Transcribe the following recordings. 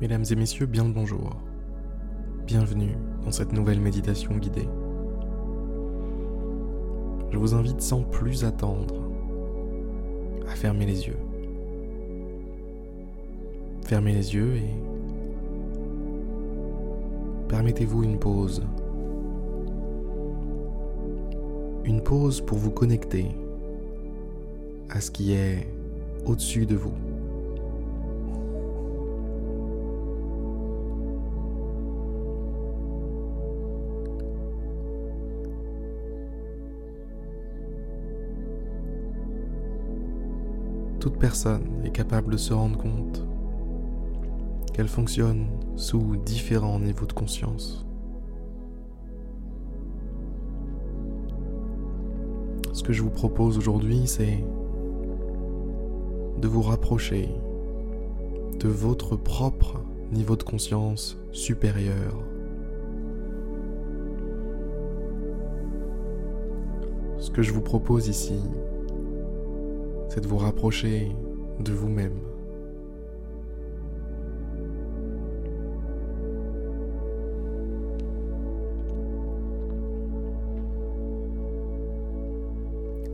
Mesdames et messieurs, bien le bonjour. Bienvenue dans cette nouvelle méditation guidée. Je vous invite sans plus attendre à fermer les yeux. Fermez les yeux et permettez-vous une pause. Une pause pour vous connecter à ce qui est au-dessus de vous. Toute personne est capable de se rendre compte qu'elle fonctionne sous différents niveaux de conscience. Ce que je vous propose aujourd'hui, c'est de vous rapprocher de votre propre niveau de conscience supérieur. Ce que je vous propose ici, c'est de vous rapprocher de vous-même.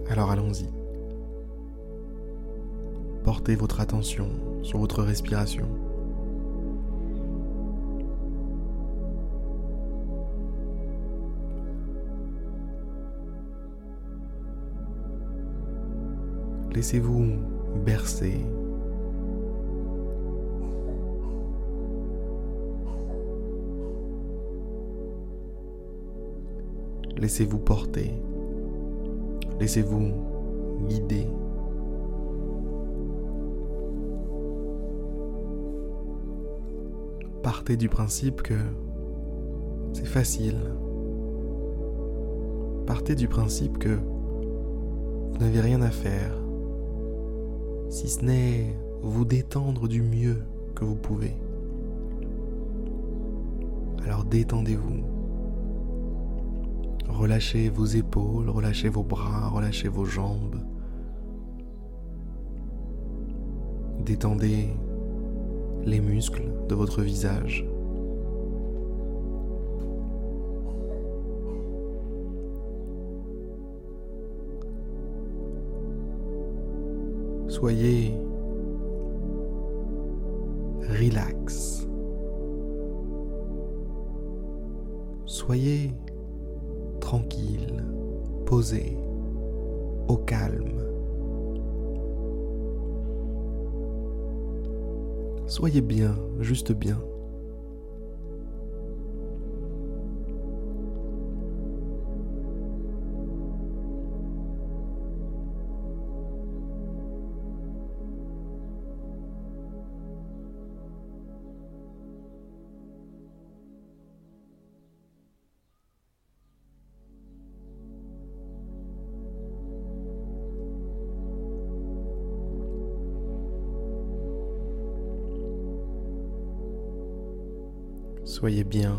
Alors allons-y. Portez votre attention sur votre respiration. Laissez-vous bercer. Laissez-vous porter. Laissez-vous guider. Partez du principe que c'est facile. Partez du principe que vous n'avez rien à faire si ce n'est vous détendre du mieux que vous pouvez. Alors détendez-vous. Relâchez vos épaules, relâchez vos bras, relâchez vos jambes. Détendez les muscles de votre visage. Soyez relax. Soyez tranquille, posé, au calme. Soyez bien, juste bien. Soyez bien.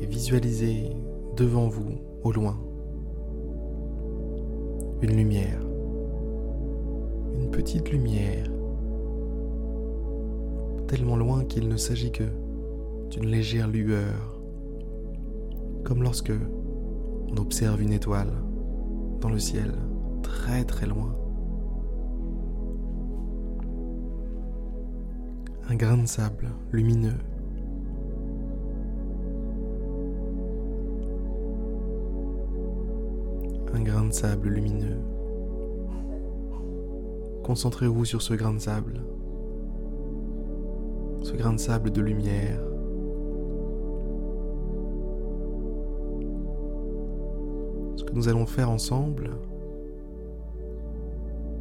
Et visualisez devant vous, au loin, une lumière. Une petite lumière. Tellement loin qu'il ne s'agit que d'une légère lueur. Comme lorsque on observe une étoile dans le ciel très très loin. Un grain de sable lumineux. Un grain de sable lumineux. Concentrez-vous sur ce grain de sable. Ce grain de sable de lumière. Ce que nous allons faire ensemble,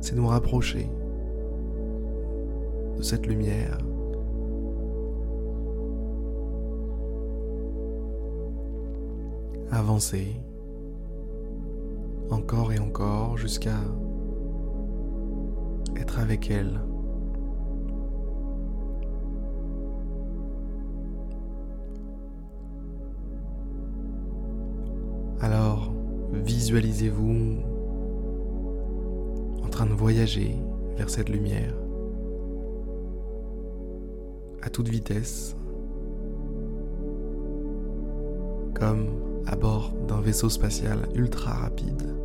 c'est nous rapprocher de cette lumière. Avancer encore et encore jusqu'à être avec elle. Alors, Visualisez-vous de voyager vers cette lumière à toute vitesse, comme à bord d'un vaisseau spatial ultra rapide.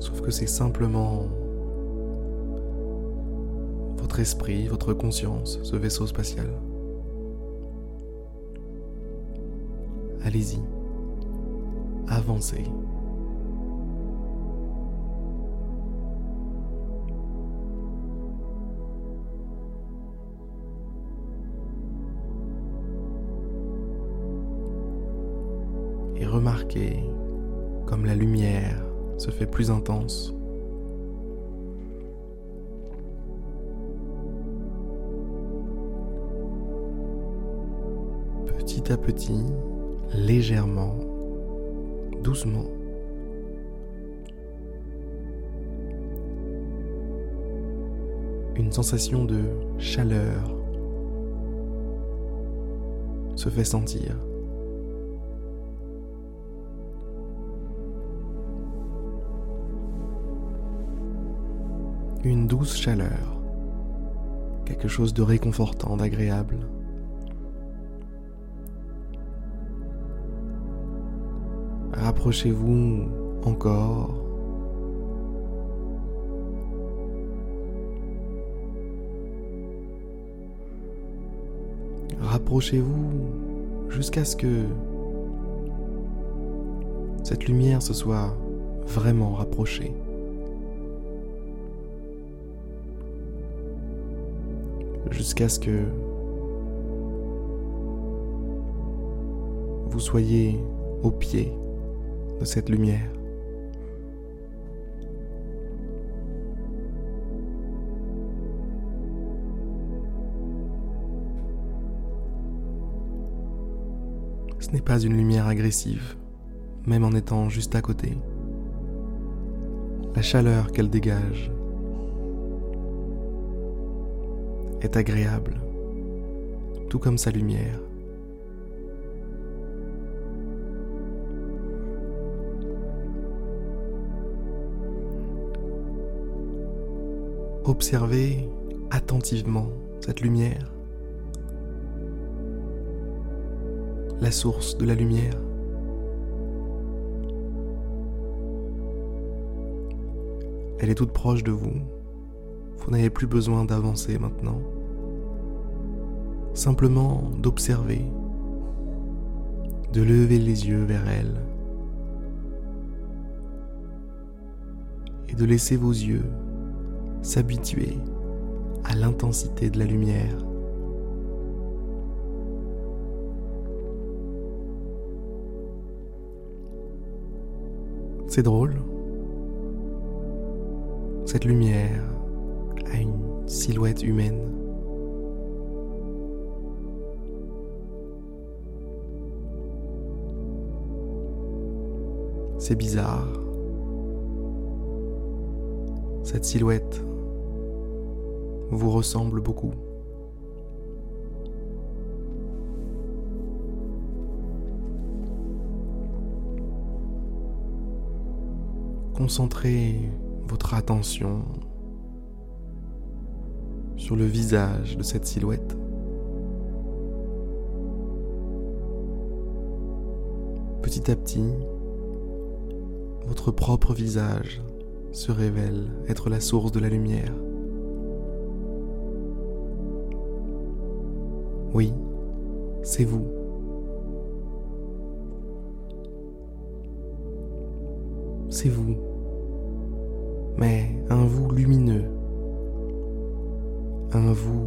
Sauf que c'est simplement votre esprit, votre conscience, ce vaisseau spatial. Allez-y, avancez. Et remarquez comme la lumière se fait plus intense petit à petit, légèrement, doucement. Une sensation de chaleur se fait sentir. Une douce chaleur, quelque chose de réconfortant, d'agréable. Rapprochez-vous encore. Rapprochez-vous jusqu'à ce que cette lumière se soit vraiment rapprochée. Jusqu'à ce que vous soyez au pied cette lumière. Ce n'est pas une lumière agressive, même en étant juste à côté. La chaleur qu'elle dégage est agréable, tout comme sa lumière. Observez attentivement cette lumière, la source de la lumière. Elle est toute proche de vous. Vous n'avez plus besoin d'avancer maintenant. Simplement d'observer, de lever les yeux vers elle et de laisser vos yeux s'habituer à l'intensité de la lumière. C'est drôle. Cette lumière a une silhouette humaine. C'est bizarre. Cette silhouette vous ressemble beaucoup. Concentrez votre attention sur le visage de cette silhouette. Petit à petit, votre propre visage se révèle être la source de la lumière. Oui, c'est vous. C'est vous. Mais un vous lumineux. Un vous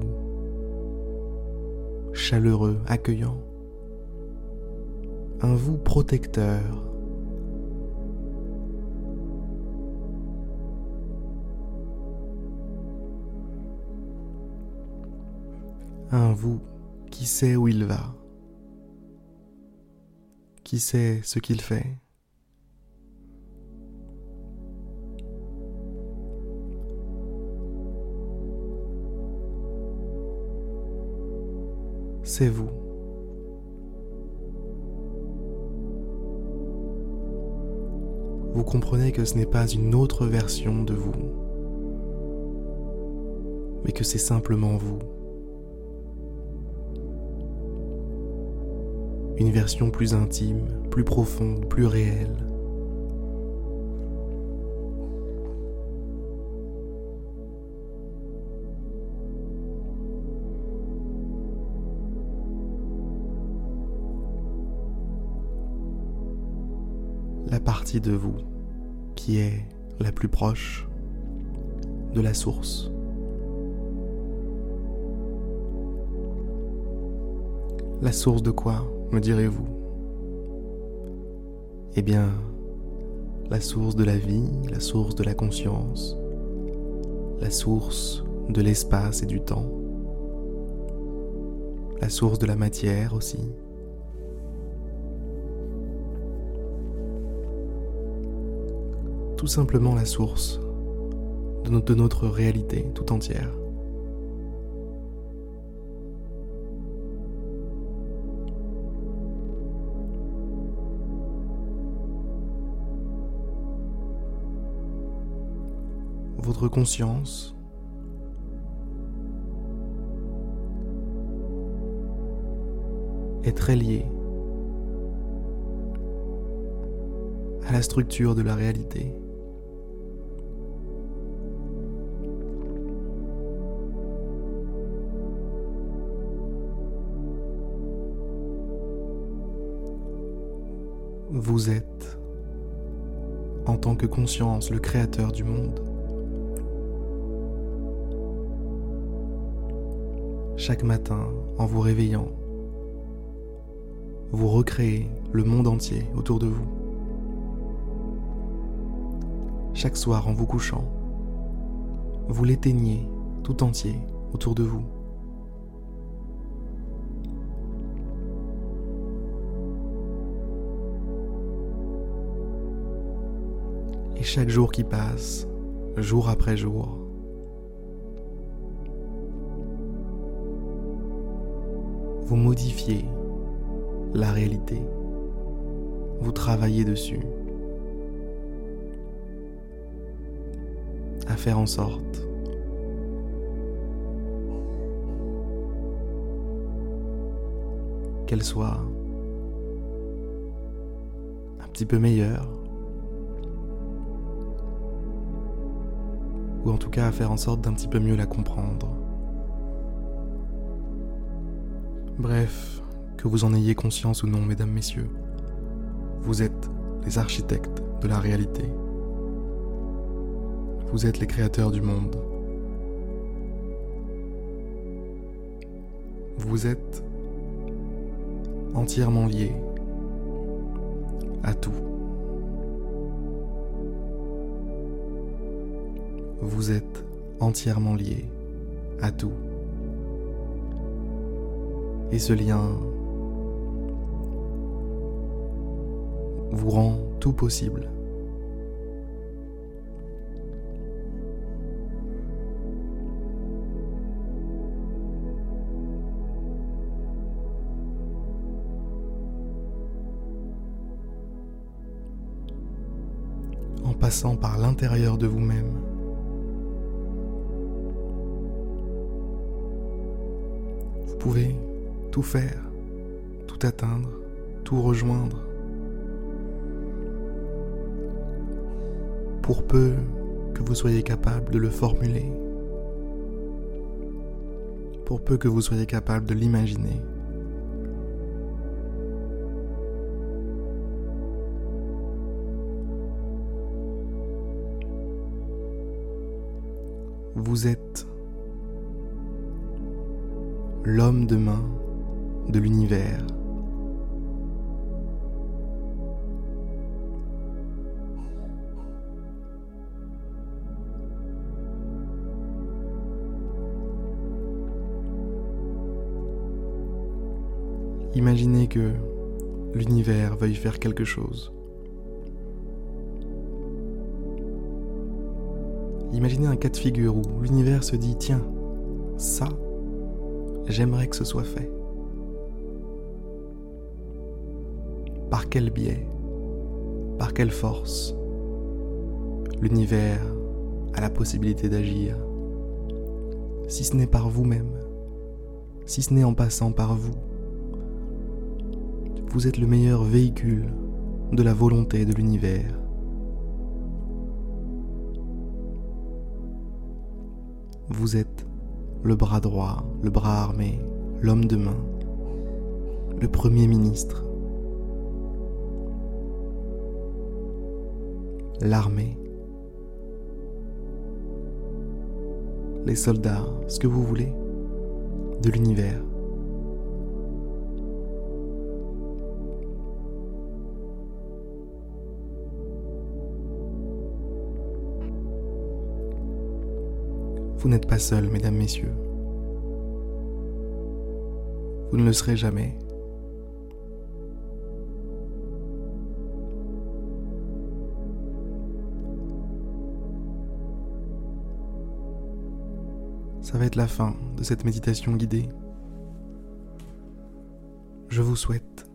chaleureux, accueillant. Un vous protecteur. Un vous qui sait où il va Qui sait ce qu'il fait c'est vous. Vous comprenez que ce n'est pas une autre version de vous, mais que c'est simplement vous. Une version plus intime, plus profonde, plus réelle. la partie de vous qui est la plus proche de la source. La source de quoi, me direz-vous Eh bien, la source de la vie, la source de la conscience, la source de l'espace et du temps, la source de la matière aussi. tout simplement la source de notre, réalité tout entière. Votre conscience est très liée à la structure de la réalité. Vous êtes, en tant que conscience, le créateur du monde. Chaque matin, en vous réveillant, vous recréez le monde entier autour de vous. Chaque soir, en vous couchant, vous l'éteignez tout entier autour de vous. Et chaque jour qui passe, jour après jour, vous modifiez la réalité. Vous travaillez dessus. À faire en sorte qu'elle soit un petit peu meilleure ou en tout cas à faire en sorte d'un petit peu mieux la comprendre. Bref, que vous en ayez conscience ou non, mesdames, messieurs, vous êtes les architectes de la réalité. Vous êtes les créateurs du monde. Vous êtes entièrement liés à tout. vous êtes entièrement lié à tout. Et ce lien vous rend tout possible. En passant par l'intérieur de vous-même. pouvez tout faire, tout atteindre, tout rejoindre. Pour peu que vous soyez capable de le formuler, pour peu que vous soyez capable de l'imaginer. Vous êtes l'homme de main de l'univers. Imaginez que l'univers veuille faire quelque chose. Imaginez un cas de figure où l'univers se dit tiens, ça, j'aimerais que ce soit fait. Par quel biais? Par quelle force? L'univers a la possibilité d'agir, si ce n'est par vous-même, si ce n'est en passant par vous. Vous êtes le meilleur véhicule de la volonté de l'univers. Vous êtes le bras droit, le bras armé, l'homme de main, le Premier ministre, l'armée, les soldats, ce que vous voulez, de l'univers. Vous n'êtes pas seul, mesdames, messieurs. Vous ne le serez jamais. Ça va être la fin de cette méditation guidée. Je vous souhaite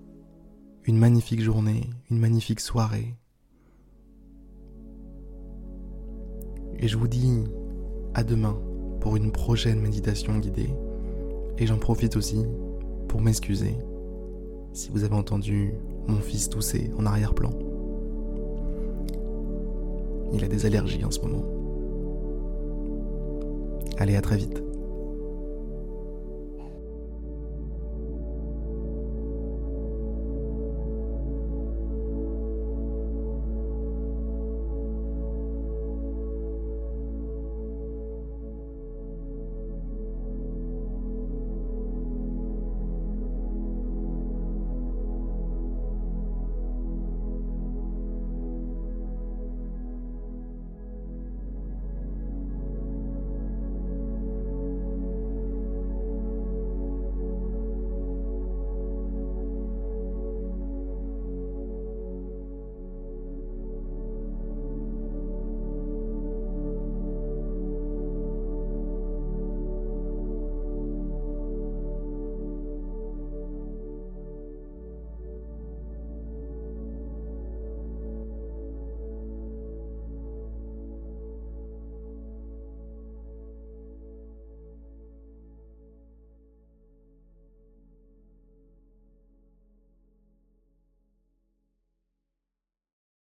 une magnifique journée, une magnifique soirée. Et je vous dis à demain pour une prochaine méditation guidée. Et j'en profite aussi pour m'excuser si vous avez entendu mon fils tousser en arrière-plan. Il a des allergies en ce moment. Allez, à très vite.